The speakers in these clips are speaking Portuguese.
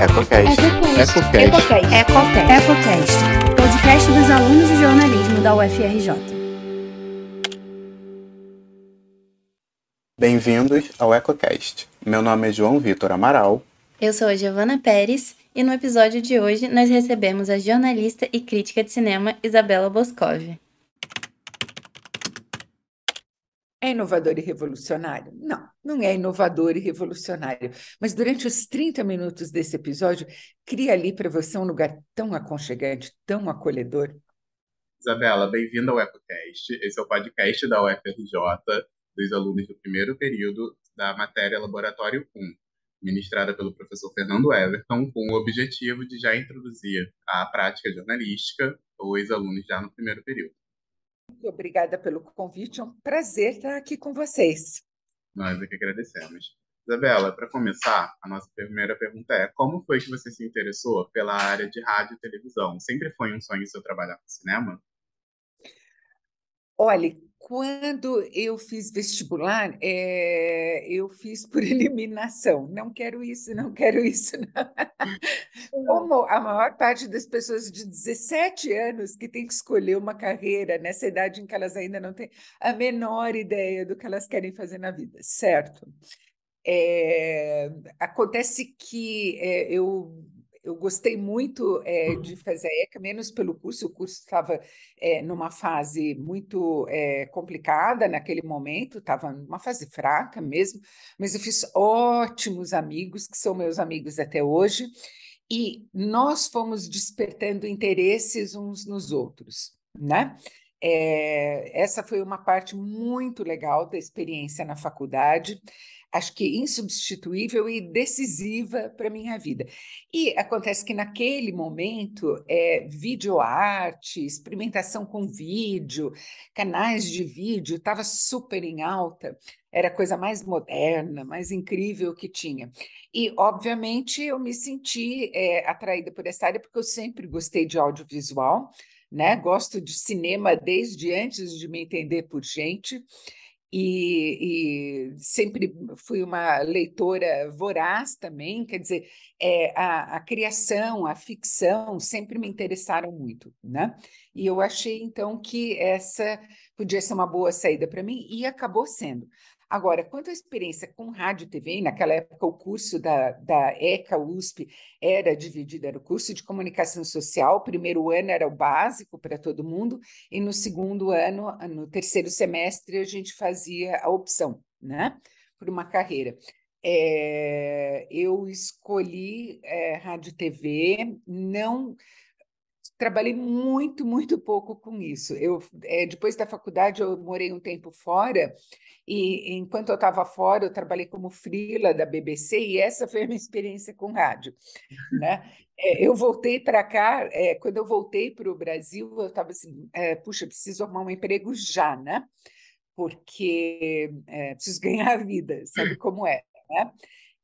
EcoCast. EcoCast. EcoCast. EcoCast. EcoCast. Podcast dos alunos de jornalismo da UFRJ. Bem-vindos ao EcoCast. Meu nome é João Vitor Amaral. Eu sou a Giovana Pérez e no episódio de hoje nós recebemos a jornalista e crítica de cinema Isabela Boscov. É inovador e revolucionário? Não, não é inovador e revolucionário. Mas durante os 30 minutos desse episódio, cria ali para você um lugar tão aconchegante, tão acolhedor. Isabela, bem-vinda ao EcoCast. Esse é o podcast da UFRJ, dos alunos do primeiro período da matéria Laboratório 1, ministrada pelo professor Fernando Everton, com o objetivo de já introduzir a prática jornalística os alunos já no primeiro período. Muito obrigada pelo convite, é um prazer estar aqui com vocês. Nós é que agradecemos. Isabela, para começar, a nossa primeira pergunta é: como foi que você se interessou pela área de rádio e televisão? Sempre foi um sonho seu trabalhar com cinema? Olha, quando eu fiz vestibular, é, eu fiz por eliminação. Não quero isso, não quero isso. Não. Como a maior parte das pessoas de 17 anos que tem que escolher uma carreira nessa idade em que elas ainda não têm a menor ideia do que elas querem fazer na vida, certo? É, acontece que é, eu eu gostei muito é, de fazer a ECA, menos pelo curso, o curso estava é, numa fase muito é, complicada naquele momento, estava numa fase fraca mesmo, mas eu fiz ótimos amigos, que são meus amigos até hoje, e nós fomos despertando interesses uns nos outros, né? essa foi uma parte muito legal da experiência na faculdade acho que insubstituível e decisiva para a minha vida. E acontece que naquele momento, é, videoarte, experimentação com vídeo, canais de vídeo, estava super em alta, era a coisa mais moderna, mais incrível que tinha. E, obviamente, eu me senti é, atraída por essa área, porque eu sempre gostei de audiovisual, né? Gosto de cinema desde antes de me entender por gente e, e, sempre fui uma leitora voraz também, quer dizer, é, a, a, criação, a ficção sempre me interessaram muito, né? E eu achei então que essa podia ser uma boa saída para mim e acabou sendo. Agora, quanto à experiência com rádio e TV, naquela época o curso da, da ECA USP era dividido, era o curso de comunicação social, o primeiro ano era o básico para todo mundo, e no segundo ano, no terceiro semestre, a gente fazia a opção, né, por uma carreira. É, eu escolhi é, rádio TV, não trabalhei muito, muito pouco com isso. Eu, é, depois da faculdade, eu morei um tempo fora, e enquanto eu estava fora, eu trabalhei como frila da BBC, e essa foi a minha experiência com rádio. Né? É, eu voltei para cá, é, quando eu voltei para o Brasil, eu estava assim, puxa, preciso arrumar um emprego já, né? Porque preciso ganhar a vida, sabe como é, né?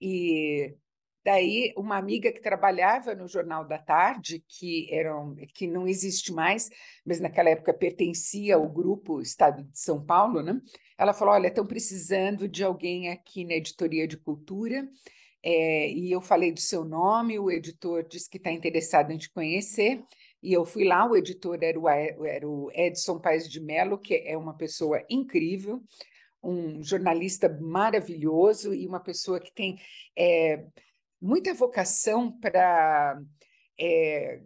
E Daí, uma amiga que trabalhava no Jornal da Tarde, que, era um, que não existe mais, mas naquela época pertencia ao grupo Estado de São Paulo, né? ela falou: Olha, estão precisando de alguém aqui na editoria de cultura. É, e eu falei do seu nome, o editor disse que está interessado em te conhecer. E eu fui lá, o editor era o, era o Edson Paes de Mello, que é uma pessoa incrível, um jornalista maravilhoso e uma pessoa que tem. É, muita vocação para é,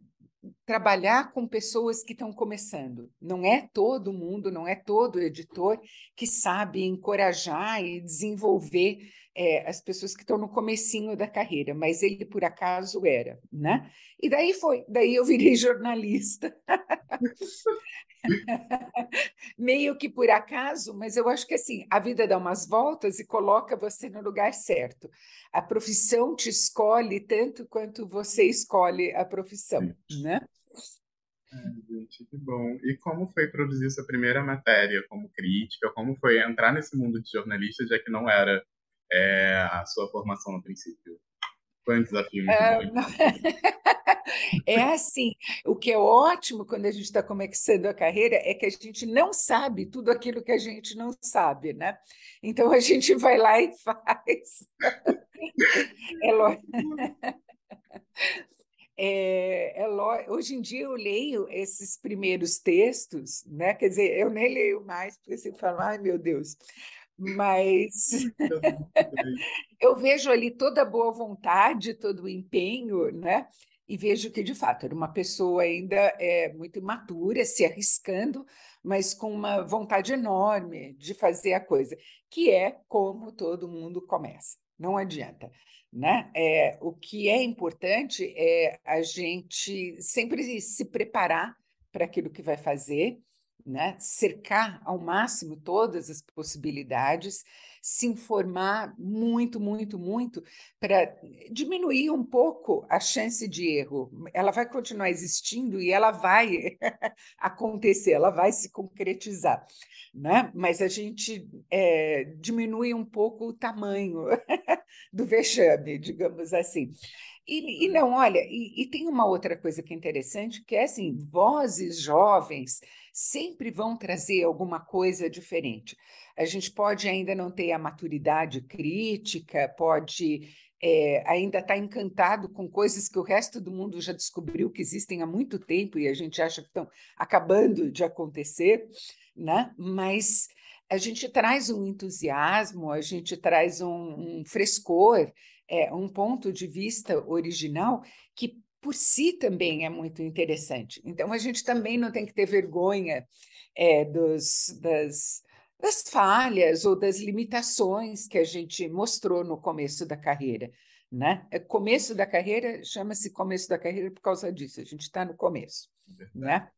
trabalhar com pessoas que estão começando. Não é todo mundo, não é todo editor que sabe encorajar e desenvolver é, as pessoas que estão no comecinho da carreira, mas ele por acaso era, né? E daí foi, daí eu virei jornalista. Meio que por acaso, mas eu acho que assim, a vida dá umas voltas e coloca você no lugar certo. A profissão te escolhe tanto quanto você escolhe a profissão, né? É, gente, que bom. E como foi produzir sua primeira matéria como crítica? Como foi entrar nesse mundo de jornalista, já que não era é, a sua formação no princípio? Foi um desafio muito é, É assim, o que é ótimo quando a gente está começando a carreira é que a gente não sabe tudo aquilo que a gente não sabe, né? Então a gente vai lá e faz. É lógico. É, é hoje em dia eu leio esses primeiros textos, né? Quer dizer, eu nem leio mais, porque você fala, ai meu Deus, mas eu vejo ali toda a boa vontade, todo o empenho, né? E vejo que, de fato, era uma pessoa ainda é, muito imatura, se arriscando, mas com uma vontade enorme de fazer a coisa, que é como todo mundo começa. Não adianta. Né? É, o que é importante é a gente sempre se preparar para aquilo que vai fazer, né? cercar ao máximo todas as possibilidades, se informar muito, muito, muito, para diminuir um pouco a chance de erro. Ela vai continuar existindo e ela vai acontecer, ela vai se concretizar. Né? Mas a gente é, diminui um pouco o tamanho do vexame, digamos assim. E, e não, olha, e, e, tem uma outra coisa que é interessante, que é assim, vozes jovens sempre vão trazer alguma coisa diferente. A gente pode ainda não ter a maturidade crítica, pode é, ainda estar tá encantado com coisas que o resto do mundo já descobriu que existem há muito tempo e a gente acha que estão acabando de acontecer, né? mas a gente traz um entusiasmo, a gente traz um, um frescor é, um ponto de vista original que por si também é muito interessante. Então, a gente também não tem que ter vergonha é, dos, das, das falhas ou das limitações que a gente mostrou no começo da carreira. Né? É, começo da carreira chama-se começo da carreira por causa disso, a gente está no começo. Né?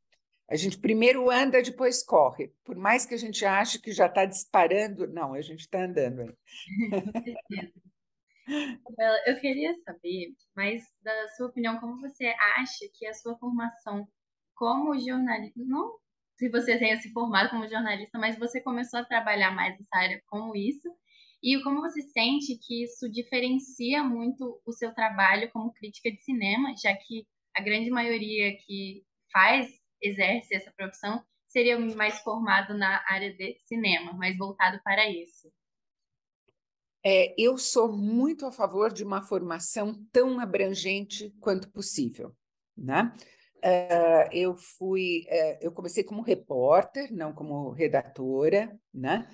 A gente primeiro anda, depois corre. Por mais que a gente ache que já está disparando, não, a gente está andando aí. Eu queria saber, mas da sua opinião, como você acha que a sua formação como jornalista, não se você tenha se formado como jornalista, mas você começou a trabalhar mais nessa área como isso, e como você sente que isso diferencia muito o seu trabalho como crítica de cinema, já que a grande maioria que faz, exerce essa profissão, seria mais formado na área de cinema, mais voltado para isso. É, eu sou muito a favor de uma formação tão abrangente quanto possível. Né? Uh, eu fui, uh, eu comecei como repórter, não como redatora, né?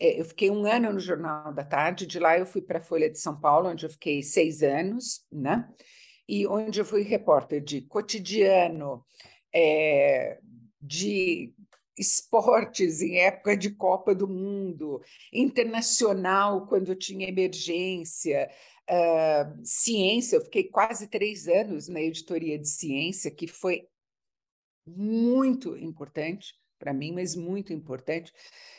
É, eu fiquei um ano no Jornal da Tarde, de lá eu fui para a Folha de São Paulo, onde eu fiquei seis anos, né? E onde eu fui repórter de cotidiano, é, de esportes em época de Copa do Mundo, internacional quando tinha emergência, uh, ciência. Eu fiquei quase três anos na editoria de ciência, que foi muito importante para mim, mas muito importante.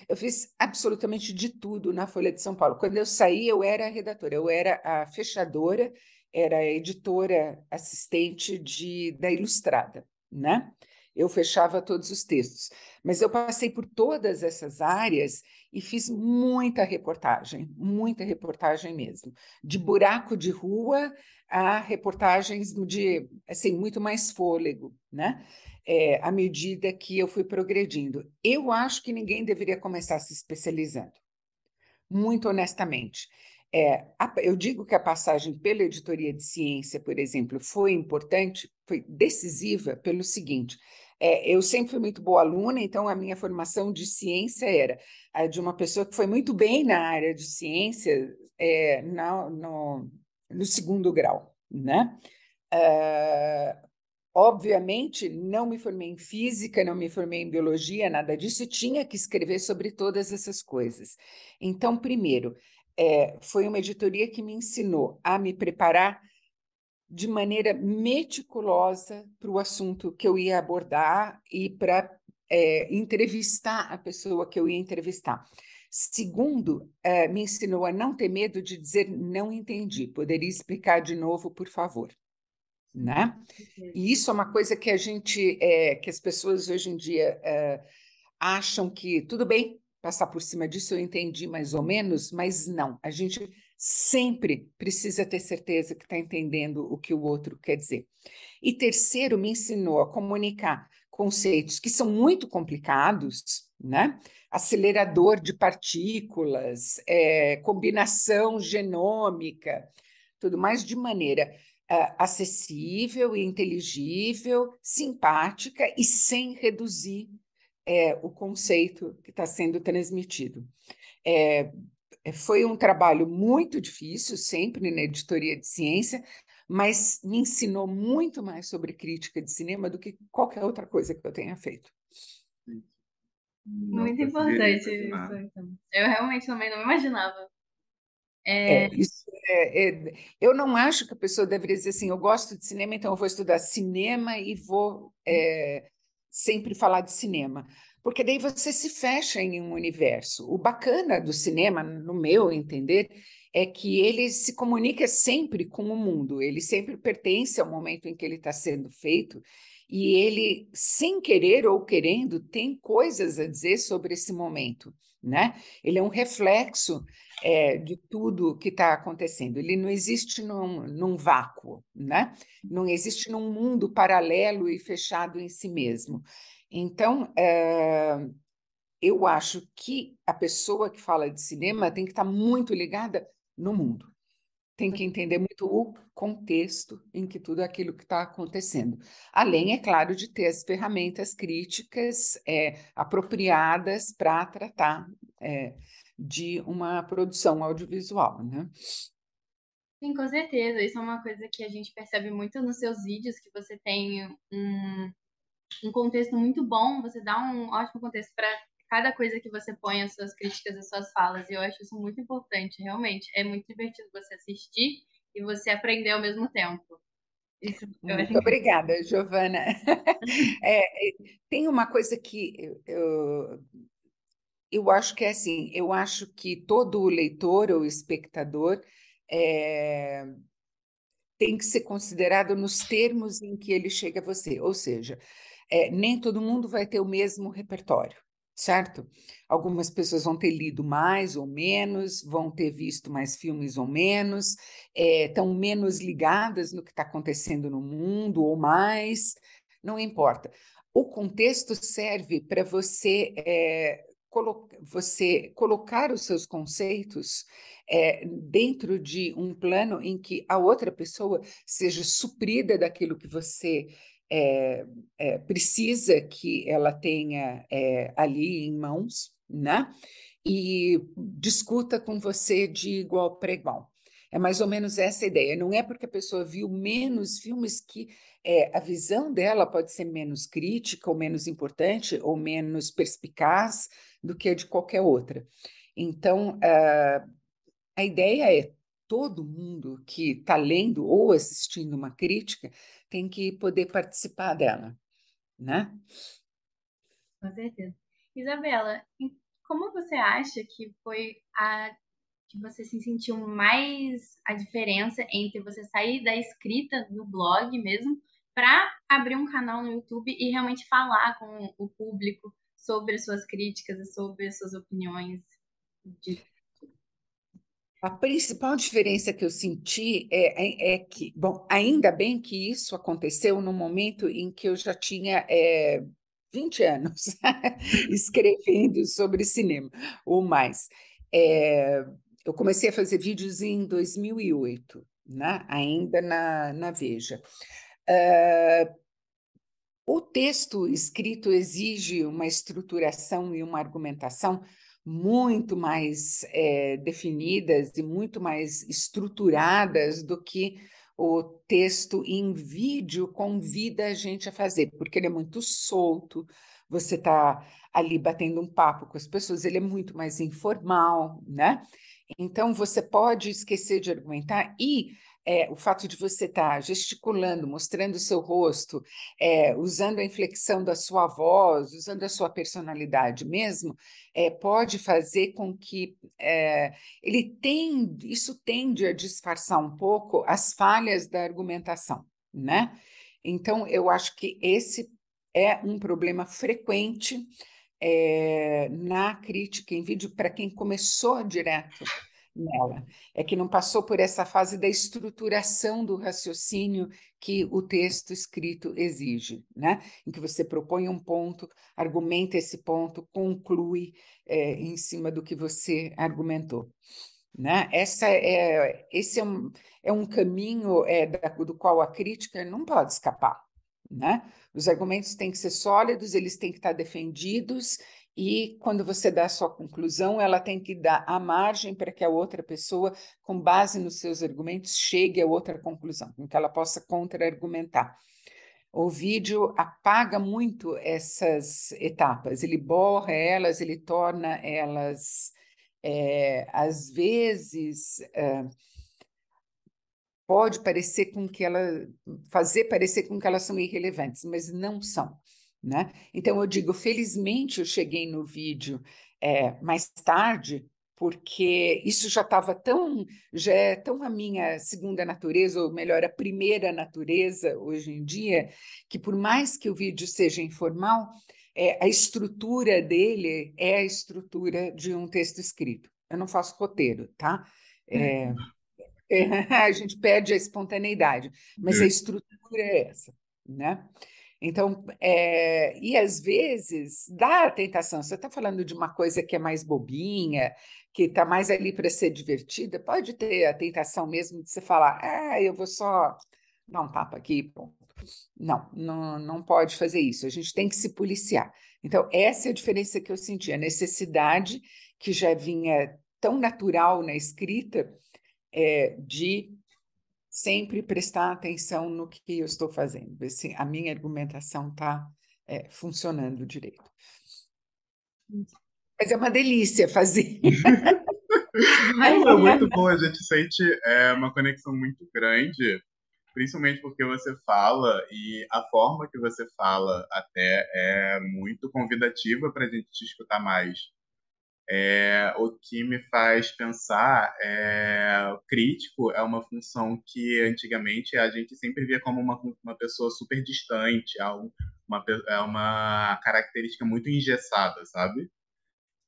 Eu fiz absolutamente de tudo na Folha de São Paulo. Quando eu saí, eu era a redatora, eu era a fechadora, era a editora assistente de, da Ilustrada, né? Eu fechava todos os textos. Mas eu passei por todas essas áreas e fiz muita reportagem, muita reportagem mesmo, de buraco de rua a reportagens de assim muito mais fôlego, né? É, à medida que eu fui progredindo. Eu acho que ninguém deveria começar se especializando, muito honestamente. É, eu digo que a passagem pela editoria de ciência, por exemplo, foi importante, foi decisiva pelo seguinte: é, eu sempre fui muito boa aluna, então a minha formação de ciência era a de uma pessoa que foi muito bem na área de ciência é, no, no, no, segundo grau, né? Uh, obviamente, não me formei em física, não me formei em biologia, nada disso, tinha que escrever sobre todas essas coisas. Então, primeiro, é, foi uma editoria que me ensinou a me preparar de maneira meticulosa para o assunto que eu ia abordar e para é, entrevistar a pessoa que eu ia entrevistar. Segundo, é, me ensinou a não ter medo de dizer não entendi. Poderia explicar de novo, por favor, né? E isso é uma coisa que a gente, é, que as pessoas hoje em dia é, acham que tudo bem passar por cima disso, eu entendi mais ou menos, mas não. A gente sempre precisa ter certeza que está entendendo o que o outro quer dizer. E terceiro, me ensinou a comunicar conceitos que são muito complicados, né? Acelerador de partículas, é, combinação genômica, tudo mais de maneira uh, acessível, inteligível, simpática e sem reduzir é, o conceito que está sendo transmitido. É, foi um trabalho muito difícil, sempre na editoria de ciência, mas me ensinou muito mais sobre crítica de cinema do que qualquer outra coisa que eu tenha feito. Não muito importante isso. Então. Eu realmente também não imaginava. É... É, isso é, é, eu não acho que a pessoa deveria dizer assim, eu gosto de cinema, então eu vou estudar cinema e vou é, sempre falar de cinema. Porque daí você se fecha em um universo. O bacana do cinema, no meu entender, é que ele se comunica sempre com o mundo, ele sempre pertence ao momento em que ele está sendo feito, e ele, sem querer ou querendo, tem coisas a dizer sobre esse momento. Né? Ele é um reflexo é, de tudo que está acontecendo. Ele não existe num, num, vácuo, né? não existe num mundo paralelo e fechado em si mesmo. Então, é, eu acho que a pessoa que fala de cinema tem que estar muito ligada no mundo. Tem que entender muito o contexto em que tudo aquilo que está acontecendo. Além, é claro, de ter as ferramentas críticas é, apropriadas para tratar é, de uma produção audiovisual, né? Sim, com certeza. Isso é uma coisa que a gente percebe muito nos seus vídeos, que você tem um, um contexto muito bom, você dá um ótimo contexto para cada coisa que você põe as suas críticas, as suas falas. E eu acho isso muito importante, realmente. É muito divertido você assistir e você aprender ao mesmo tempo. Isso, muito obrigada, Giovana. é, tem uma coisa que eu, eu acho que é assim, eu acho que todo leitor ou espectador é, tem que ser considerado nos termos em que ele chega a você, ou seja, é, nem todo mundo vai ter o mesmo repertório certo? Algumas pessoas vão ter lido mais ou menos, vão ter visto mais filmes ou menos, estão é, menos ligadas no que está acontecendo no mundo ou mais, não importa. O contexto serve para você, é, você colocar os seus conceitos é, dentro de um plano em que a outra pessoa seja suprida daquilo que você é, é, precisa que ela tenha é, ali em mãos, né? E discuta com você de igual para igual. É mais ou menos essa ideia. Não é porque a pessoa viu menos filmes que é, a visão dela pode ser menos crítica, ou menos importante, ou menos perspicaz do que a de qualquer outra. Então, a, a ideia é todo mundo que está lendo ou assistindo uma crítica tem que poder participar dela, né? Com certeza. Isabela, como você acha que foi a que você se sentiu mais a diferença entre você sair da escrita do blog mesmo para abrir um canal no YouTube e realmente falar com o público sobre as suas críticas e sobre as suas opiniões de a principal diferença que eu senti é, é, é, que, bom, ainda bem que isso aconteceu no momento em que eu já tinha é, 20 anos escrevendo sobre cinema, ou mais. É, eu comecei a fazer vídeos em 2008, né? ainda na, na Veja. Uh, o texto escrito exige uma estruturação e uma argumentação muito mais é, definidas e muito mais estruturadas do que o texto em vídeo convida a gente a fazer, porque ele é muito solto, você está ali batendo um papo com as pessoas, ele é muito mais informal, né? Então, você pode esquecer de argumentar e é, o fato de você estar tá gesticulando, mostrando o seu rosto, é, usando a inflexão da sua voz, usando a sua personalidade mesmo, é, pode fazer com que é, ele tem, isso tende a disfarçar um pouco as falhas da argumentação, né? Então, eu acho que esse é um problema frequente é, na crítica em vídeo para quem começou direto nela. É que não passou por essa fase da estruturação do raciocínio que o texto escrito exige, né? Em que você propõe um ponto, argumenta esse ponto, conclui é, em cima do que você argumentou. Né? Essa é, esse é um, é um caminho é, do qual a crítica não pode escapar. Né? Os argumentos têm que ser sólidos, eles têm que estar defendidos, e quando você dá a sua conclusão, ela tem que dar a margem para que a outra pessoa, com base nos seus argumentos, chegue a outra conclusão, em que ela possa contra-argumentar. O vídeo apaga muito essas etapas, ele borra elas, ele torna elas, é, às vezes, é, pode parecer com que ela fazer parecer com que elas são irrelevantes, mas não são. Né? Então eu digo, felizmente eu cheguei no vídeo é, mais tarde, porque isso já estava tão, já é tão a minha segunda natureza, ou melhor, a primeira natureza hoje em dia, que por mais que o vídeo seja informal, é, a estrutura dele é a estrutura de um texto escrito. Eu não faço roteiro, tá? É, é, a gente perde a espontaneidade, mas a estrutura é essa, né? Então, é, e às vezes dá a tentação, você está falando de uma coisa que é mais bobinha, que está mais ali para ser divertida, pode ter a tentação mesmo de você falar, ah, eu vou só dar um tapa aqui, ponto. Não, não, não pode fazer isso, a gente tem que se policiar. Então, essa é a diferença que eu senti, a necessidade que já vinha tão natural na escrita é, de sempre prestar atenção no que eu estou fazendo, ver se a minha argumentação está é, funcionando direito. Mas é uma delícia fazer. é muito bom, a gente sente é, uma conexão muito grande, principalmente porque você fala e a forma que você fala até é muito convidativa para a gente te escutar mais. É, o que me faz pensar é crítico é uma função que antigamente a gente sempre via como uma, uma pessoa super distante, uma, é uma característica muito engessada, sabe?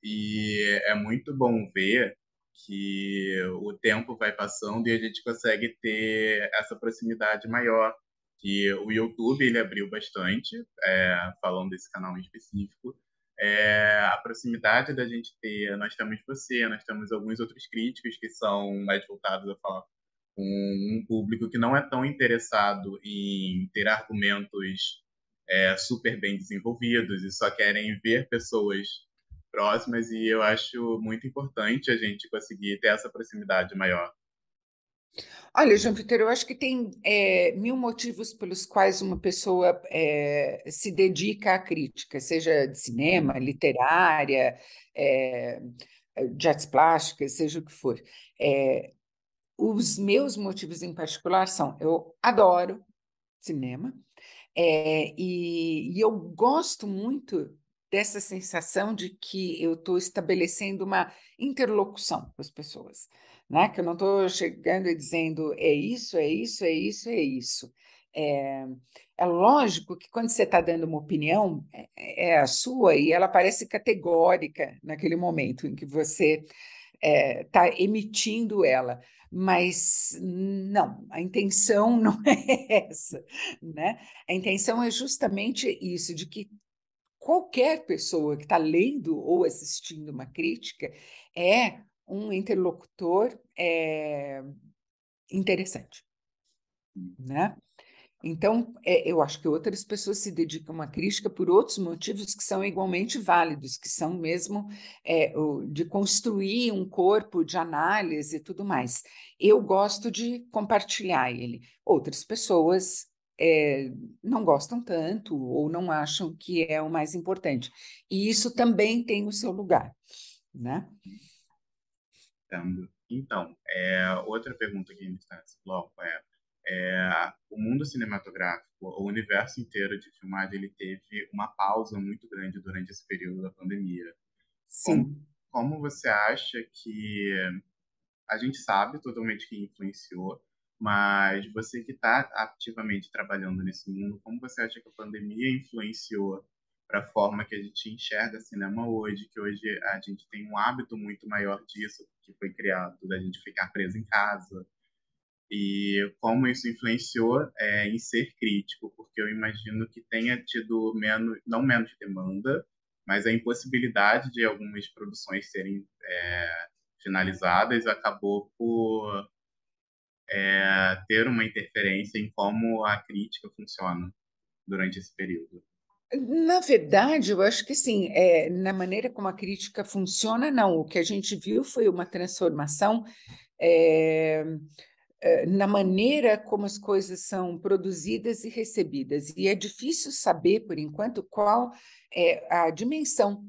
E é muito bom ver que o tempo vai passando e a gente consegue ter essa proximidade maior. Que o YouTube ele abriu bastante, é, falando desse canal em específico, é, a proximidade da gente ter, nós temos você, nós temos alguns outros críticos que são mais voltados a falar com um público que não é tão interessado em ter argumentos é, super bem desenvolvidos e só querem ver pessoas próximas e eu acho muito importante a gente conseguir ter essa proximidade maior. Olha, João Vitor, eu acho que tem é, mil motivos pelos quais uma pessoa é, se dedica à crítica, seja de cinema, literária, é, de artes plásticas, seja o que for. É, os meus motivos em particular são: eu adoro cinema é, e, e eu gosto muito dessa sensação de que eu estou estabelecendo uma interlocução com as pessoas né? Que eu não estou chegando e dizendo é isso, é isso, é isso, é isso. É, é lógico que quando você está dando uma opinião, é, é, a sua e ela parece categórica naquele momento em que você está é, emitindo ela. Mas não, a intenção não é essa, né? A intenção é justamente isso, de que qualquer pessoa que está lendo ou assistindo uma crítica é um interlocutor é, interessante, né? Então, é, eu acho que outras pessoas se dedicam à crítica por outros motivos que são igualmente válidos, que são mesmo é, o, de construir um corpo de análise e tudo mais. Eu gosto de compartilhar ele. Outras pessoas é, não gostam tanto ou não acham que é o mais importante. E isso também tem o seu lugar, né? Então, é, outra pergunta que está nesse bloco é, é, o mundo cinematográfico, o universo inteiro de filmagem, ele teve uma pausa muito grande durante esse período da pandemia. Sim. Como, como você acha que a gente sabe totalmente que influenciou, mas você que está ativamente trabalhando nesse mundo, como você acha que a pandemia influenciou para a forma que a gente enxerga cinema hoje, que hoje a gente tem um hábito muito maior disso, que foi criado, da gente ficar preso em casa. E como isso influenciou é, em ser crítico, porque eu imagino que tenha tido menos, não menos demanda, mas a impossibilidade de algumas produções serem é, finalizadas, acabou por é, ter uma interferência em como a crítica funciona durante esse período. Na verdade, eu acho que sim, é, na maneira como a crítica funciona, não. O que a gente viu foi uma transformação é, é, na maneira como as coisas são produzidas e recebidas. E é difícil saber, por enquanto, qual é a dimensão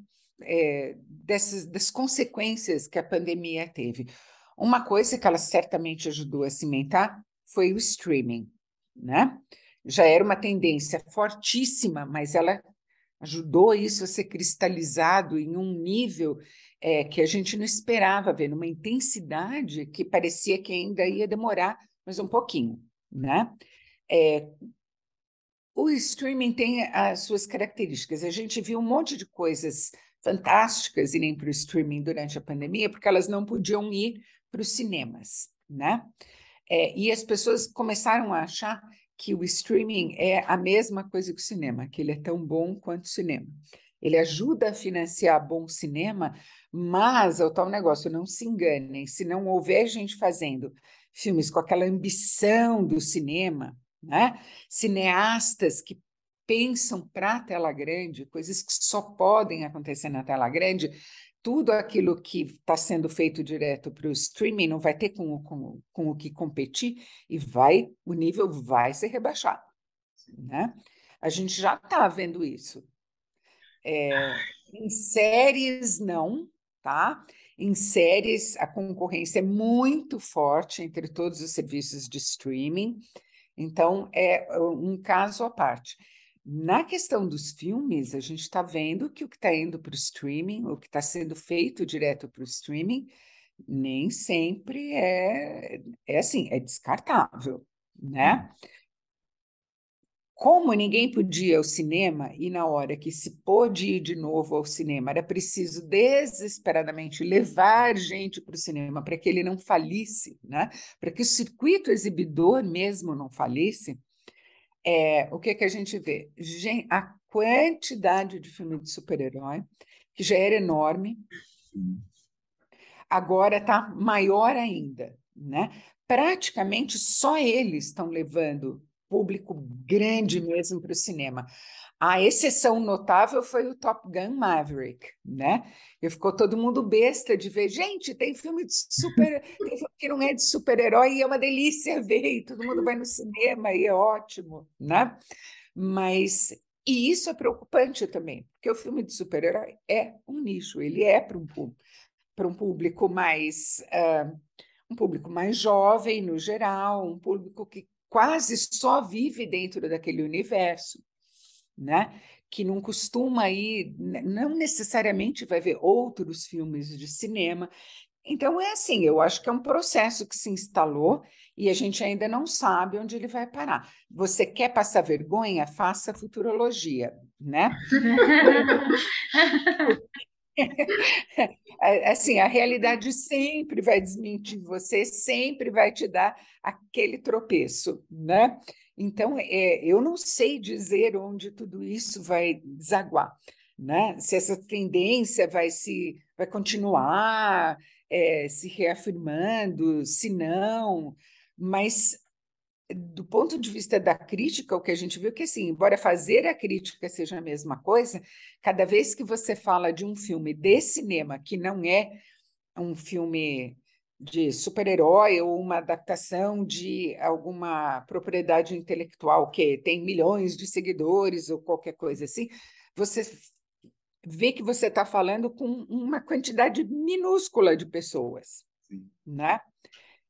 dessas das consequências que a pandemia teve. Uma coisa que ela certamente ajudou a cimentar foi o streaming, né? Já era uma tendência fortíssima, mas ela ajudou isso a ser cristalizado em um nível é, que a gente não esperava ver, numa intensidade que parecia que ainda ia demorar mais um pouquinho, né? É, o streaming tem as suas características. A gente viu um monte de coisas fantásticas irem para o streaming durante a pandemia, porque elas não podiam ir para os cinemas, né? É, e as pessoas começaram a achar que o streaming é a mesma coisa que o cinema, que ele é tão bom quanto o cinema. Ele ajuda a financiar bom cinema, mas é o tal negócio, não se enganem, se não houver gente fazendo filmes com aquela ambição do cinema, né? cineastas que pensam para a tela grande, coisas que só podem acontecer na tela grande, tudo aquilo que está sendo feito direto para o streaming não vai ter com, com, com o que competir e vai o nível vai ser rebaixado. Né? A gente já está vendo isso. É, em séries, não, tá? Em séries, a concorrência é muito forte entre todos os serviços de streaming, então é um caso à parte. Na questão dos filmes, a gente está vendo que o que está indo para o streaming, o que está sendo feito direto para o streaming, nem sempre é, é assim, é descartável, né? Como ninguém podia ir ao cinema, e na hora que se pôde ir de novo ao cinema, era preciso desesperadamente levar gente para o cinema para que ele não falisse, né? para que o circuito exibidor mesmo não falisse, é, o que, que a gente vê? A quantidade de filme de super-herói, que já era enorme, agora está maior ainda. Né? Praticamente só eles estão levando público grande mesmo para o cinema. A exceção notável foi o Top Gun Maverick, né? E ficou todo mundo besta de ver. Gente, tem filme de super, tem filme que não é de super-herói e é uma delícia ver, e todo mundo vai no cinema e é ótimo, né? Mas e isso é preocupante também, porque o filme de super-herói é um nicho, ele é para um para um público mais uh, um público mais jovem no geral, um público que quase só vive dentro daquele universo né? que não costuma ir, não necessariamente vai ver outros filmes de cinema. Então, é assim, eu acho que é um processo que se instalou e a gente ainda não sabe onde ele vai parar. Você quer passar vergonha? Faça futurologia, né? assim, a realidade sempre vai desmentir você, sempre vai te dar aquele tropeço, né? Então, é, eu não sei dizer onde tudo isso vai desaguar, né? Se essa tendência vai se vai continuar é, se reafirmando, se não, mas do ponto de vista da crítica, o que a gente viu é que, assim, embora fazer a crítica seja a mesma coisa, cada vez que você fala de um filme de cinema que não é um filme de super-herói ou uma adaptação de alguma propriedade intelectual que tem milhões de seguidores ou qualquer coisa assim, você vê que você está falando com uma quantidade minúscula de pessoas, Sim. né?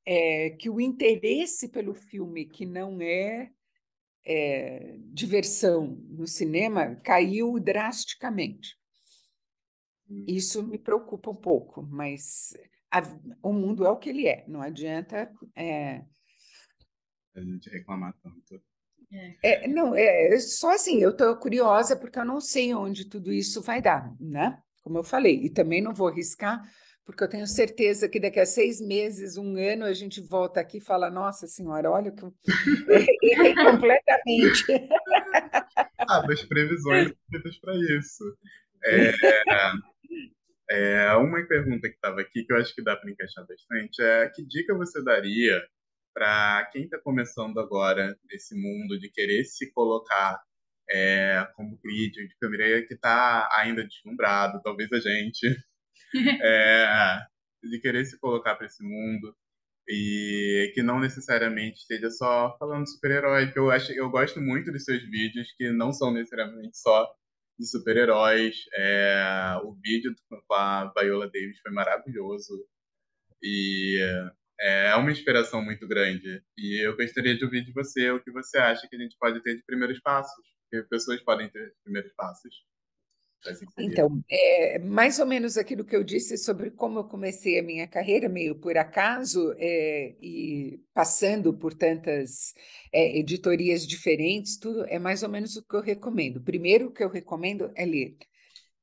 É, que o interesse pelo filme que não é, é diversão no cinema caiu drasticamente. Isso me preocupa um pouco, mas a, o mundo é o que ele é, não adianta. É... A gente reclamar tanto. É, não, é só assim, eu estou curiosa porque eu não sei onde tudo isso vai dar, né? Como eu falei, e também não vou arriscar, porque eu tenho certeza que daqui a seis meses, um ano, a gente volta aqui e fala: Nossa Senhora, olha o que eu errei completamente. ah, mas previsões feitas para isso. É, É, uma pergunta que estava aqui, que eu acho que dá para encaixar bastante, é que dica você daria para quem está começando agora nesse mundo de querer se colocar é, como crítico de câmera, que está ainda deslumbrado, talvez a gente, é, de querer se colocar para esse mundo e que não necessariamente esteja só falando super-herói, que eu acho, eu gosto muito dos seus vídeos que não são necessariamente só de super-heróis. É, o vídeo com a Viola Davis foi maravilhoso e é, é uma inspiração muito grande. E eu gostaria de ouvir de você o que você acha que a gente pode ter de primeiros passos, que pessoas podem ter de primeiros passos. Então, é mais ou menos aquilo que eu disse sobre como eu comecei a minha carreira, meio por acaso, é, e passando por tantas é, editorias diferentes, tudo é mais ou menos o que eu recomendo. Primeiro, o que eu recomendo é ler.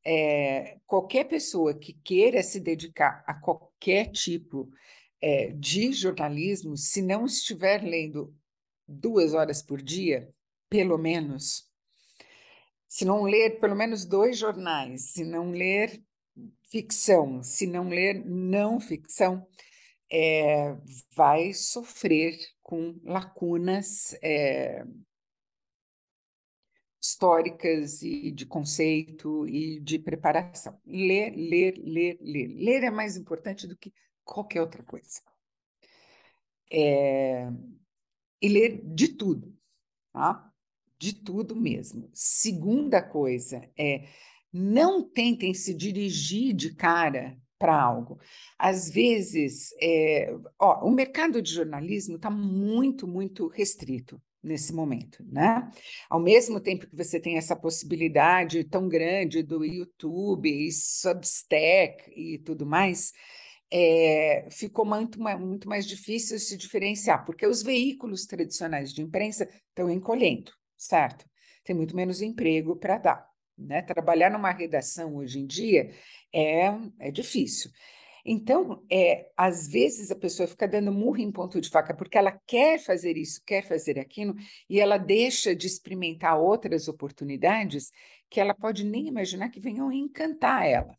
É, qualquer pessoa que queira se dedicar a qualquer tipo é, de jornalismo, se não estiver lendo duas horas por dia, pelo menos, se não ler pelo menos dois jornais, se não ler ficção, se não ler não ficção, é, vai sofrer com lacunas é, históricas e de conceito e de preparação. Ler, ler, ler, ler. Ler é mais importante do que qualquer outra coisa. É, e ler de tudo, tá? De tudo mesmo. Segunda coisa é não tentem se dirigir de cara para algo. Às vezes, é, ó, o mercado de jornalismo está muito, muito restrito nesse momento, né? Ao mesmo tempo que você tem essa possibilidade tão grande do YouTube e Substack e tudo mais, é, ficou muito, muito mais difícil se diferenciar, porque os veículos tradicionais de imprensa estão encolhendo certo? Tem muito menos emprego para dar. Né? Trabalhar numa redação hoje em dia é, é difícil. Então, é, às vezes a pessoa fica dando murro em ponto de faca porque ela quer fazer isso, quer fazer aquilo, e ela deixa de experimentar outras oportunidades que ela pode nem imaginar que venham encantar ela.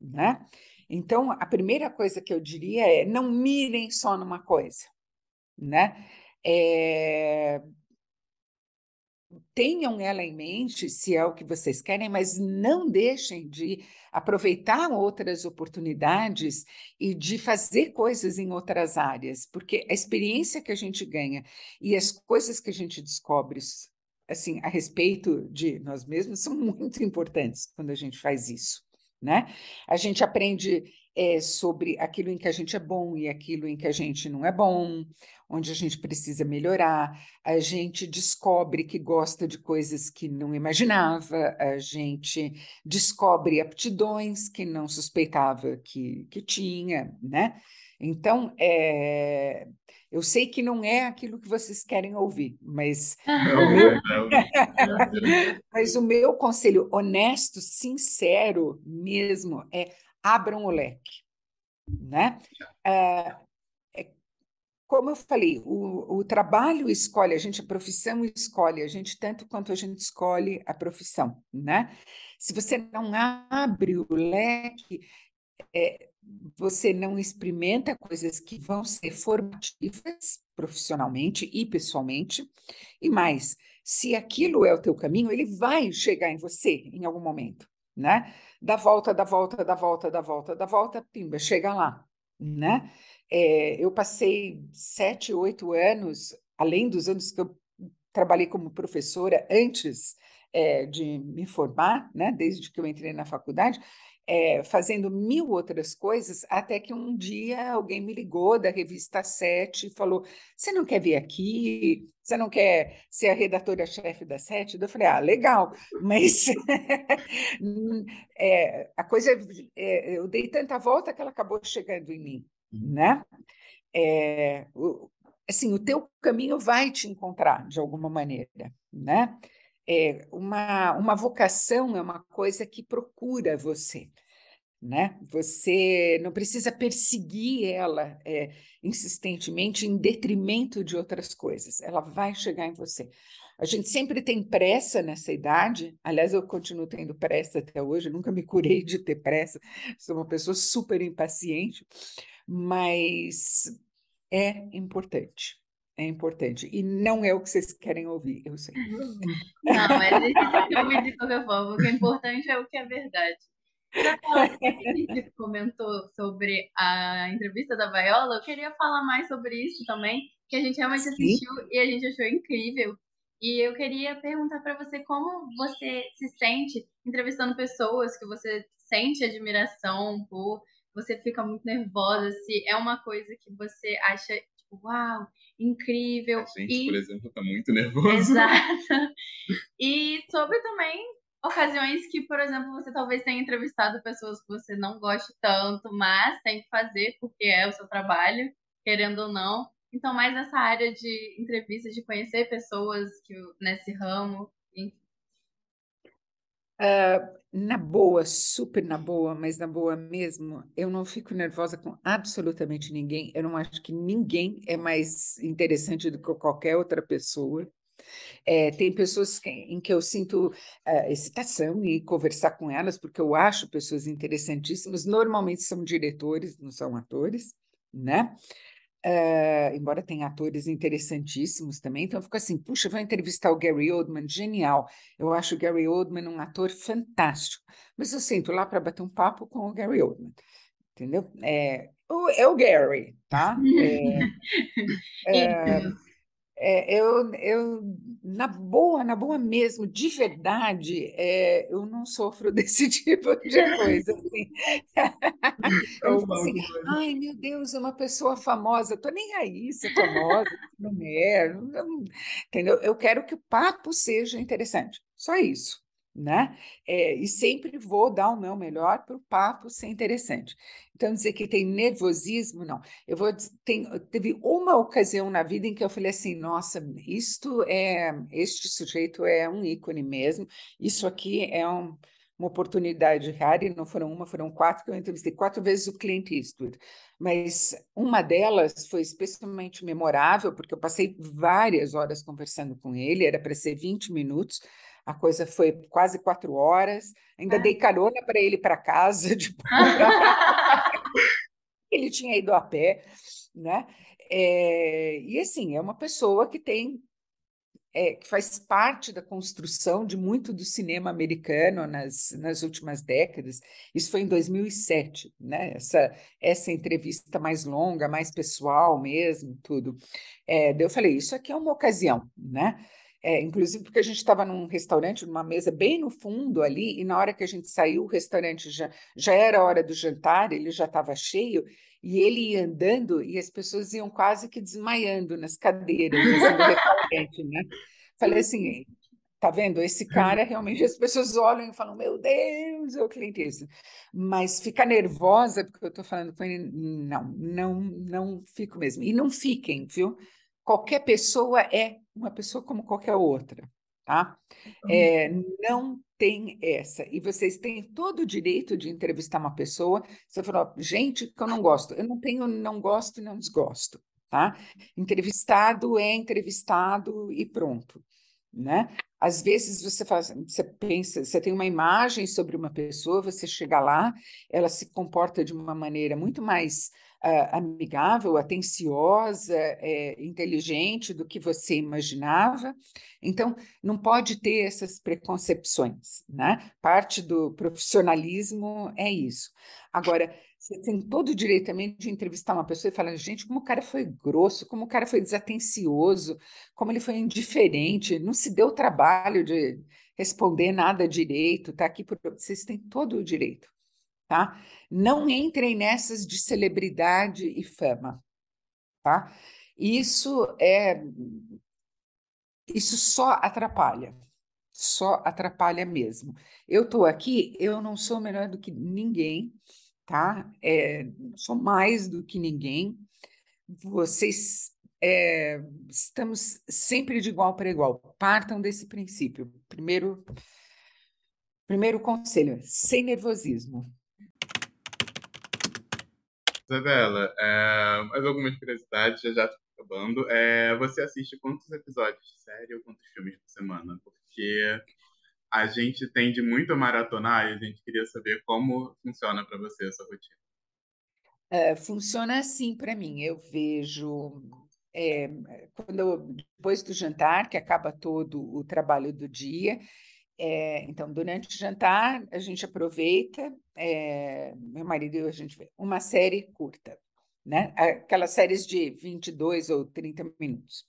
Né? Então, a primeira coisa que eu diria é não mirem só numa coisa. Né? É, tenham ela em mente se é o que vocês querem, mas não deixem de aproveitar outras oportunidades e de fazer coisas em outras áreas, porque a experiência que a gente ganha e as coisas que a gente descobre assim a respeito de nós mesmos são muito importantes quando a gente faz isso, né? A gente aprende é, sobre aquilo em que a gente é bom e aquilo em que a gente não é bom, onde a gente precisa melhorar, a gente descobre que gosta de coisas que não imaginava, a gente descobre aptidões que não suspeitava que, que tinha, né? Então, é, eu sei que não é aquilo que vocês querem ouvir, mas, o meu, mas o meu conselho honesto, sincero mesmo, é abram o leque. Né? É, é, como eu falei, o, o trabalho escolhe, a gente, a profissão escolhe, a gente tanto quanto a gente escolhe a profissão. Né? Se você não abre o leque, é, você não experimenta coisas que vão ser formativas profissionalmente e pessoalmente, e mais, se aquilo é o teu caminho, ele vai chegar em você em algum momento, né? Dá volta, dá volta, dá volta, dá volta, dá volta, pimba, chega lá, né? É, eu passei sete, oito anos, além dos anos que eu trabalhei como professora antes é, de me formar, né, desde que eu entrei na faculdade, é, fazendo mil outras coisas, até que um dia alguém me ligou da revista Sete e falou: Você não quer vir aqui? Você não quer ser a redatora-chefe da Sete? Eu falei: Ah, legal, mas é, a coisa, é, eu dei tanta volta que ela acabou chegando em mim, uhum. né? O, assim, o teu caminho vai te encontrar de alguma maneira, né? É, uma, uma vocação é uma coisa que procura você. né? Você não precisa perseguir ela é, insistentemente em detrimento de outras coisas. Ela vai chegar em você. A gente sempre tem pressa nessa idade. Aliás, eu continuo tendo pressa até hoje. nunca me curei de ter pressa. Sou uma pessoa super impaciente, mas é importante. É importante. E não é o que vocês querem ouvir, eu sei. Não, mas a gente tem que ouvir de qualquer forma. O que é importante é o que é verdade. A gente comentou sobre a entrevista da Viola, eu queria falar mais sobre isso também, que a gente realmente Sim. assistiu e a gente achou incrível. E eu queria perguntar para você como você se sente entrevistando pessoas que você sente admiração por, você fica muito nervosa, se é uma coisa que você acha, uau, incrível. A gente, e... por exemplo, está muito nervoso. Exato. E sobre também ocasiões que, por exemplo, você talvez tenha entrevistado pessoas que você não goste tanto, mas tem que fazer porque é o seu trabalho, querendo ou não. Então, mais nessa área de entrevistas, de conhecer pessoas que nesse ramo, Uh, na boa, super na boa, mas na boa mesmo, eu não fico nervosa com absolutamente ninguém. Eu não acho que ninguém é mais interessante do que qualquer outra pessoa. É, tem pessoas que, em que eu sinto uh, excitação em conversar com elas, porque eu acho pessoas interessantíssimas. Normalmente são diretores, não são atores, né? Uh, embora tenha atores interessantíssimos também, então eu fico assim, puxa, vou entrevistar o Gary Oldman, genial. Eu acho o Gary Oldman um ator fantástico, mas eu sinto lá para bater um papo com o Gary Oldman, entendeu? É, o, é o Gary, tá? É, é, é, eu, eu, na boa, na boa mesmo, de verdade, é, eu não sofro desse tipo de coisa. Assim. Eu assim, ai meu Deus, uma pessoa famosa, estou nem aí se é famosa, não é, não, entendeu? Eu quero que o papo seja interessante, só isso né? É, e sempre vou dar o meu melhor para o papo ser interessante. Então, dizer que tem nervosismo, não. Eu vou tem, teve uma ocasião na vida em que eu falei assim, nossa, isto é, este sujeito é um ícone mesmo, isso aqui é um, uma oportunidade rara, e não foram uma, foram quatro, que eu entrevistei quatro vezes o Clint Eastwood. Mas uma delas foi especialmente memorável, porque eu passei várias horas conversando com ele, era para ser 20 minutos, a coisa foi quase quatro horas. Ainda dei carona para ele para casa. De... ele tinha ido a pé, né? É, e assim, é uma pessoa que tem é, que faz parte da construção de muito do cinema americano nas, nas últimas décadas. Isso foi em 2007, né? Essa, essa entrevista mais longa, mais pessoal mesmo, tudo. É, eu falei, isso aqui é uma ocasião, né? É, inclusive porque a gente estava num restaurante, numa mesa bem no fundo ali, e na hora que a gente saiu, o restaurante já, já era hora do jantar, ele já estava cheio, e ele ia andando e as pessoas iam quase que desmaiando nas cadeiras assim, né? Falei assim, tá vendo? Esse cara realmente as pessoas olham e falam, meu Deus, é o cliente isso. Mas ficar nervosa porque eu estou falando com ele, não, não, não fico mesmo. E não fiquem, viu? Qualquer pessoa é uma pessoa como qualquer outra, tá? É, não tem essa. E vocês têm todo o direito de entrevistar uma pessoa. Você falou, gente, que eu não gosto. Eu não tenho não gosto e não desgosto, tá? Entrevistado é entrevistado e pronto, né? Às vezes você faz, você pensa, você tem uma imagem sobre uma pessoa, você chega lá, ela se comporta de uma maneira muito mais uh, amigável, atenciosa, é, inteligente do que você imaginava. Então, não pode ter essas preconcepções, né? Parte do profissionalismo é isso. Agora, você tem todo o direito também de entrevistar uma pessoa e falar, gente, como o cara foi grosso, como o cara foi desatencioso, como ele foi indiferente, não se deu o trabalho de responder nada direito, tá aqui por... Vocês têm todo o direito tá? Não entrem nessas de celebridade e fama, tá? Isso é isso só atrapalha, só atrapalha mesmo. Eu estou aqui, eu não sou melhor do que ninguém, tá? É, sou mais do que ninguém. Vocês é, estamos sempre de igual para igual. Partam desse princípio. Primeiro, primeiro conselho: sem nervosismo. Isabela, é, mais algumas curiosidades, já já estou acabando. É, você assiste quantos episódios de série ou quantos filmes por semana? Porque a gente tende muito a maratonar e a gente queria saber como funciona para você essa rotina. É, funciona assim para mim. Eu vejo é, quando eu, depois do jantar, que acaba todo o trabalho do dia. É, então, durante o jantar, a gente aproveita, é, meu marido e eu, a gente vê uma série curta, né? Aquelas séries de 22 ou 30 minutos.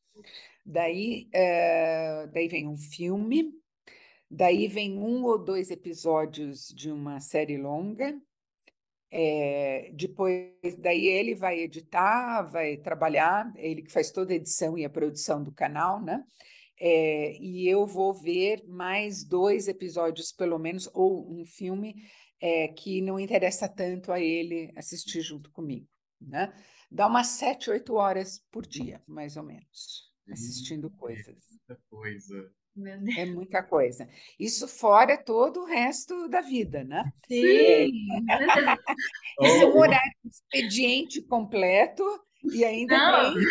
Daí, é, daí vem um filme, daí vem um ou dois episódios de uma série longa, é, depois, daí ele vai editar, vai trabalhar, ele que faz toda a edição e a produção do canal, né? É, e eu vou ver mais dois episódios, pelo menos, ou um filme é, que não interessa tanto a ele assistir junto comigo, né? Dá umas sete, oito horas por dia, mais ou menos, assistindo coisas. Muita coisa. É muita coisa. Isso fora todo o resto da vida, né? Sim! Isso é um horário de expediente completo e ainda Não. tem.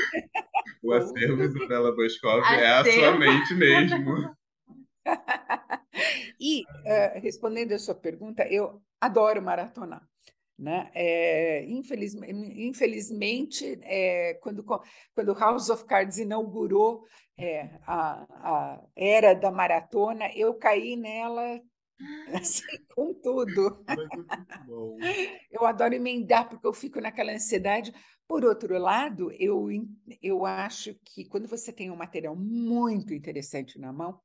O acervo Isabela Boscov é a sua mente mesmo. E, eh, respondendo a sua pergunta, eu adoro maratonar. Né? É, infeliz- infelizmente, é, quando, quando House of Cards inaugurou é, a, a era da maratona, eu caí nela assim, com tudo. É. Eu adoro emendar, porque eu fico naquela ansiedade. Por outro lado, eu, eu acho que quando você tem um material muito interessante na mão,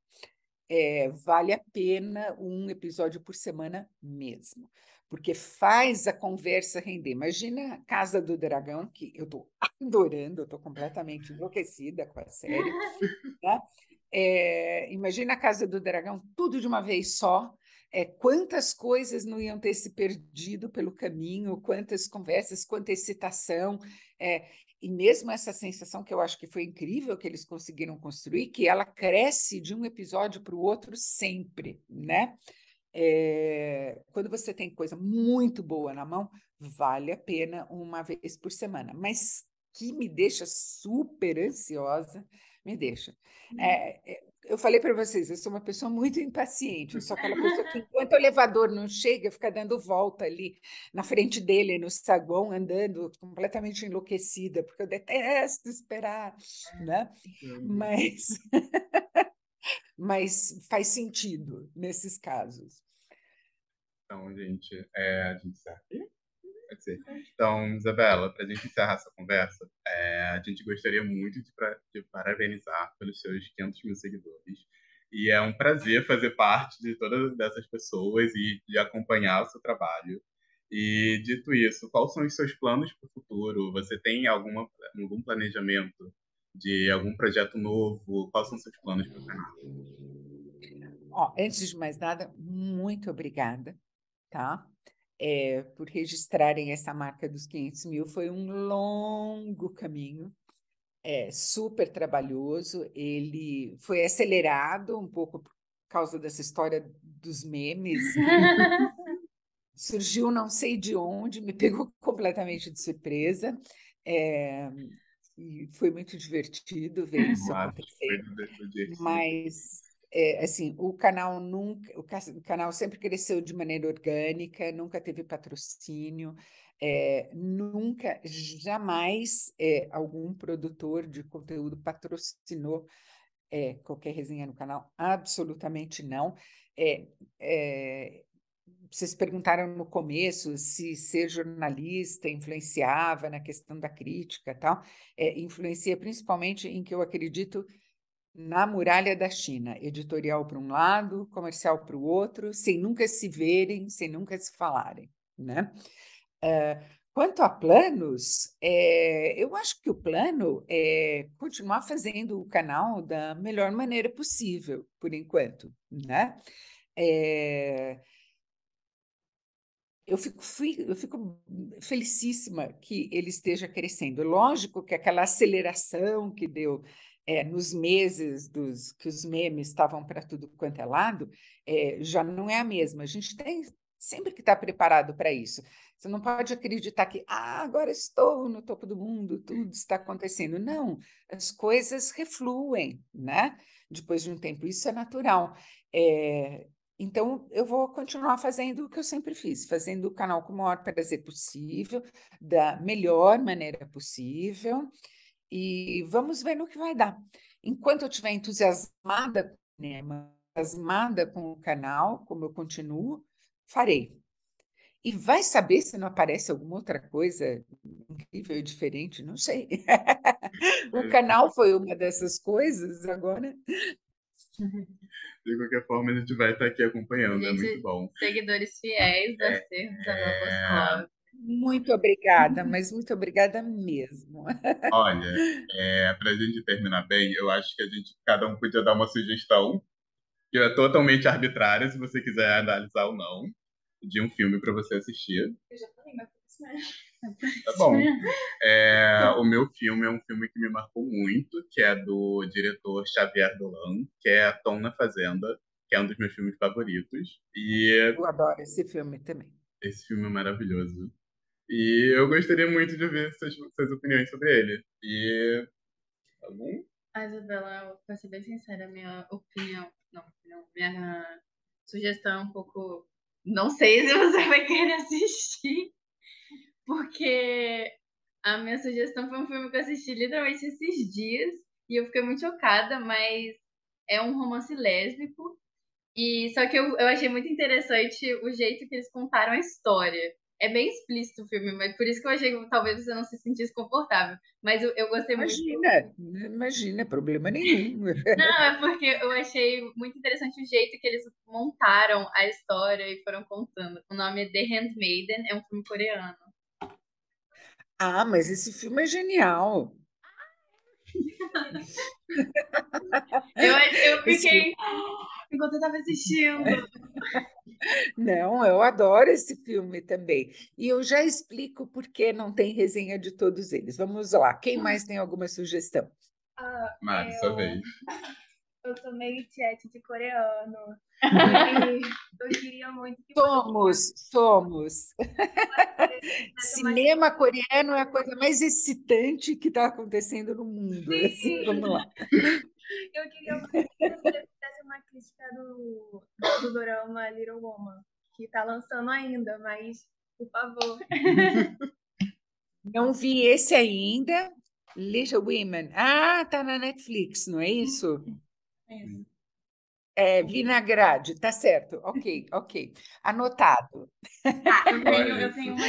é, vale a pena um episódio por semana mesmo, porque faz a conversa render. Imagina Casa do Dragão, que eu estou adorando, eu estou completamente enlouquecida com a série. né? É, imagina a Casa do Dragão, tudo de uma vez só. É, quantas coisas não iam ter se perdido pelo caminho, quantas conversas, quanta excitação. É, e mesmo essa sensação que eu acho que foi incrível que eles conseguiram construir, que ela cresce de um episódio para o outro sempre, né? É, quando você tem coisa muito boa na mão, vale a pena uma vez por semana. Mas que me deixa super ansiosa, me deixa. É, é, eu falei para vocês, eu sou uma pessoa muito impaciente, eu sou aquela pessoa que, enquanto o elevador não chega, fica dando volta ali na frente dele, no saguão, andando completamente enlouquecida, porque eu detesto esperar, né? Mas, mas faz sentido nesses casos. Então, gente, é, a gente encerra aqui? Pode ser. Então, Isabela, para a gente encerrar essa conversa, é, a gente gostaria muito de, pra- de parabenizar pelos seus 500 mil seguidores. E é um prazer fazer parte de todas essas pessoas e de acompanhar o seu trabalho. E, dito isso, quais são os seus planos para o futuro? Você tem alguma, algum planejamento de algum projeto novo? Quais são os seus planos para o canal? Ó, antes de mais nada, muito obrigada, tá? É, por registrarem essa marca dos 500 mil. Foi um longo caminho, é, super trabalhoso. Ele foi acelerado um pouco por causa dessa história dos memes. Surgiu não sei de onde, me pegou completamente de surpresa. É, e foi muito divertido ver isso Nossa, acontecer. Mas, é, assim, o canal nunca, o ca- o canal sempre cresceu de maneira orgânica, nunca teve patrocínio, é, nunca, jamais é, algum produtor de conteúdo patrocinou é, qualquer resenha no canal, absolutamente não. É, é, vocês perguntaram no começo se ser jornalista influenciava na questão da crítica tal. Influencia principalmente em que eu acredito na muralha da China, editorial para um lado, comercial para o outro, sem nunca se verem, sem nunca se falarem, né? Eh, quanto a planos, eh, eu acho que o plano é continuar fazendo o canal da melhor maneira possível, por enquanto, né? Eh, eu fico, eu fico felicíssima que ele esteja crescendo. Lógico que aquela aceleração que deu eh, nos meses dos que os memes estavam para tudo quanto é lado, eh, já não é a mesma. A gente tem sempre que estar preparado para isso. Você não pode acreditar que ah, agora estou no topo do mundo, tudo está acontecendo. Não, as coisas refluem, né? Depois de um tempo, isso é natural. É, então, eu vou continuar fazendo o que eu sempre fiz, fazendo o canal com o maior prazer possível, da melhor maneira possível, e vamos ver no que vai dar. Enquanto eu estiver entusiasmada com o cinema, entusiasmada com o canal, como eu continuo, farei. E vai saber se não aparece alguma outra coisa incrível e diferente, não sei. o canal foi uma dessas coisas, agora de qualquer forma, a gente vai estar aqui acompanhando, é gente, é muito bom. Seguidores fiéis da é, é... Muito obrigada, mas muito obrigada mesmo. Olha, é, para a gente terminar bem, eu acho que a gente, cada um podia dar uma sugestão, que é totalmente arbitrária, se você quiser analisar ou não, de um filme para você assistir. Eu já falei, mas Tá bom. É, o meu filme é um filme que me marcou muito, que é do diretor Xavier Dolan, que é Tom na Fazenda, que é um dos meus filmes favoritos. E eu adoro esse filme também. Esse filme é maravilhoso. E eu gostaria muito de ouvir suas, suas opiniões sobre ele. E. Tá a Isabela, pra ser bem sincera, minha opinião. Não, opinião, minha sugestão é um pouco. Não sei se você vai querer assistir porque a minha sugestão foi um filme que eu assisti literalmente esses dias e eu fiquei muito chocada, mas é um romance lésbico. E só que eu, eu achei muito interessante o jeito que eles contaram a história. É bem explícito o filme, mas por isso que eu achei que talvez você não se sentisse confortável. Mas eu, eu gostei imagina, muito. Imagina, problema nenhum. Não, é porque eu achei muito interessante o jeito que eles montaram a história e foram contando. O nome é The Handmaiden, é um filme coreano. Ah, mas esse filme é genial. Eu, eu fiquei enquanto eu estava assistindo. Não, eu adoro esse filme também. E eu já explico por que não tem resenha de todos eles. Vamos lá. Quem mais tem alguma sugestão? Ah, Mari, eu... sua vez eu sou meio chat de coreano. eu queria muito que. Somos, somos. Cinema coreano é a coisa mais excitante que está acontecendo no mundo. Assim, vamos lá. Eu queria muito que você crítica do, do drama Little Woman, que está lançando ainda, mas, por favor. Não vi esse ainda. Little Women. Ah, tá na Netflix, não é isso? É, vinagrade, tá certo. Ok, ok. Anotado. Ah, eu tenho, eu tenho uma.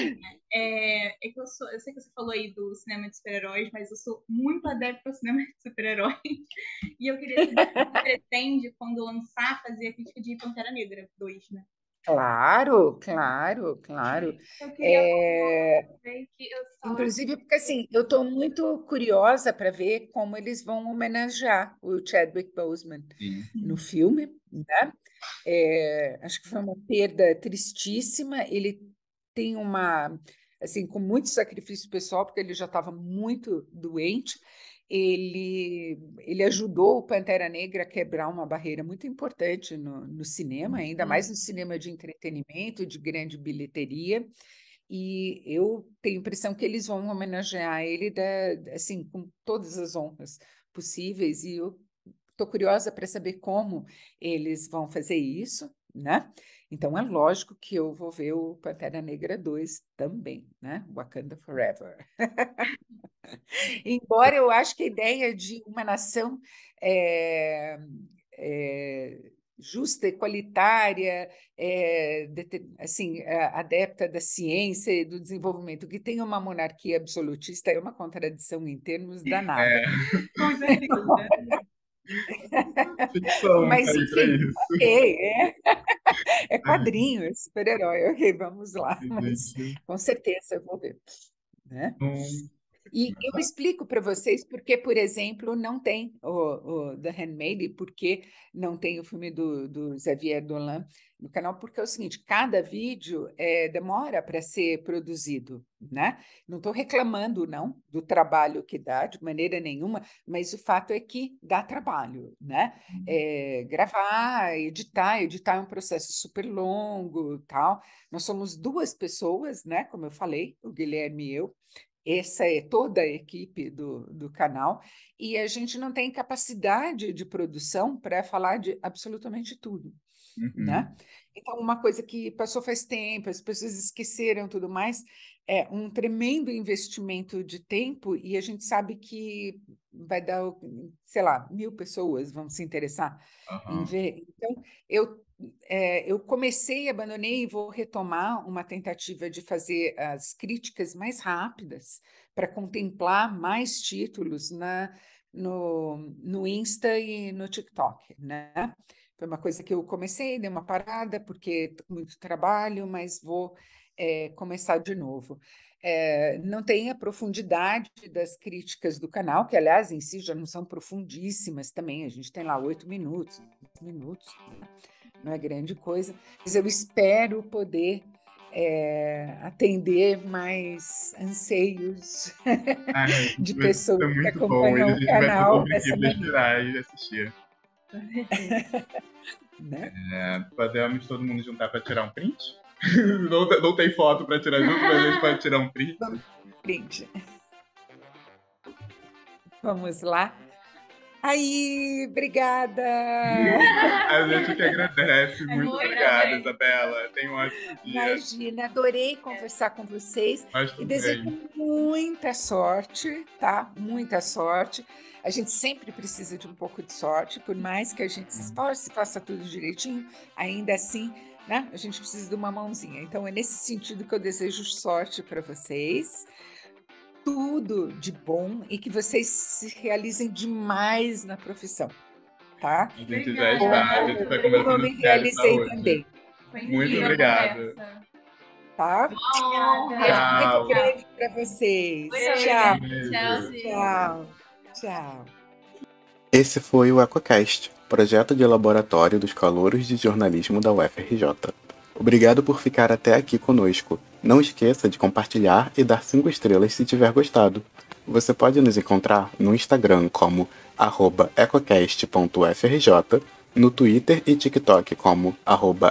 É, é que eu, sou, eu sei que você falou aí do cinema de super-heróis, mas eu sou muito adepto ao cinema de super-heróis. E eu queria saber se você pretende, quando lançar, fazer a crítica de Pantera Negra 2, né? Claro, claro, claro. É... Só... Inclusive, porque assim, eu estou muito curiosa para ver como eles vão homenagear o Chadwick Boseman Sim. no filme, né? É, acho que foi uma perda tristíssima. Ele tem uma, assim, com muito sacrifício pessoal, porque ele já estava muito doente ele, ele ajudou o Pantera Negra a quebrar uma barreira muito importante no, no cinema, ainda uhum. mais no cinema de entretenimento, de grande bilheteria. E eu tenho a impressão que eles vão homenagear ele da, assim, com todas as honras possíveis, e eu estou curiosa para saber como eles vão fazer isso, né? Então é lógico que eu vou ver o Pantera Negra 2 também, né? Wakanda Forever. Embora eu acho que a ideia de uma nação é, é, justa, equalitária, é, assim, adepta da ciência e do desenvolvimento, que tem uma monarquia absolutista é uma contradição em termos danada. É. Ficção, Mas enfim, ok, é, é quadrinho, é super-herói, ok, vamos lá. Mas, com certeza eu vou ver. Né? Hum. E eu explico para vocês porque, por exemplo, não tem o, o The Handmaid, porque não tem o filme do, do Xavier Dolan no canal, porque é o seguinte, cada vídeo é, demora para ser produzido, né? Não estou reclamando, não, do trabalho que dá, de maneira nenhuma, mas o fato é que dá trabalho, né? É, gravar, editar, editar é um processo super longo, tal. Nós somos duas pessoas, né? Como eu falei, o Guilherme e eu, essa é toda a equipe do, do canal, e a gente não tem capacidade de produção para falar de absolutamente tudo. Uhum. Né? Então, uma coisa que passou faz tempo, as pessoas esqueceram tudo mais, é um tremendo investimento de tempo, e a gente sabe que vai dar, sei lá, mil pessoas vão se interessar uhum. em ver. Então, eu é, eu comecei, abandonei e vou retomar uma tentativa de fazer as críticas mais rápidas para contemplar mais títulos na, no, no Insta e no TikTok, né? Foi uma coisa que eu comecei, dei uma parada, porque muito trabalho, mas vou é, começar de novo. É, não tem a profundidade das críticas do canal, que, aliás, em si já não são profundíssimas também. A gente tem lá oito minutos, minutos. Né? Não é grande coisa, mas eu espero poder é, atender mais anseios de pessoas é que acompanham bom. o canal. E assistir. né? é, podemos todo mundo juntar para tirar um print? não, não tem foto para tirar junto, mas a gente pode tirar um print. Print. Vamos lá. Aí, obrigada! A gente que agradece. É muito obrigada, Isabela. Tenha um ótimo dia. Imagina, adorei conversar com vocês. e desejo muita sorte, tá? Muita sorte. A gente sempre precisa de um pouco de sorte, por mais que a gente se esforce, faça tudo direitinho, ainda assim, né? A gente precisa de uma mãozinha. Então, é nesse sentido que eu desejo sorte para vocês tudo de bom e que vocês se realizem demais na profissão, tá? A gente já está, a gente está começando Eu me realizei também. Muito obrigado. Tá? Tchau. Muito beijo para vocês. Tchau. Tchau. Tchau. Tchau. Esse foi o EcoCast, projeto de laboratório dos calouros de jornalismo da UFRJ. Obrigado por ficar até aqui conosco. Não esqueça de compartilhar e dar 5 estrelas se tiver gostado. Você pode nos encontrar no Instagram como ecocast.ufrj, no Twitter e TikTok como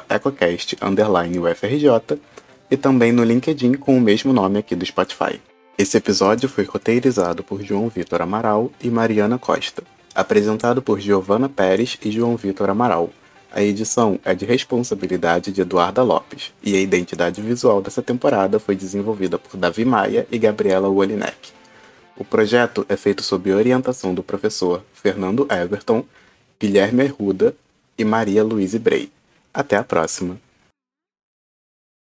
ecocast_ufrj e também no LinkedIn com o mesmo nome aqui do Spotify. Esse episódio foi roteirizado por João Vitor Amaral e Mariana Costa, apresentado por Giovana Pérez e João Vitor Amaral. A edição é de responsabilidade de Eduarda Lopes, e a identidade visual dessa temporada foi desenvolvida por Davi Maia e Gabriela Wolinek. O projeto é feito sob orientação do professor Fernando Everton, Guilherme Arruda e Maria Luíse Brei. Até a próxima!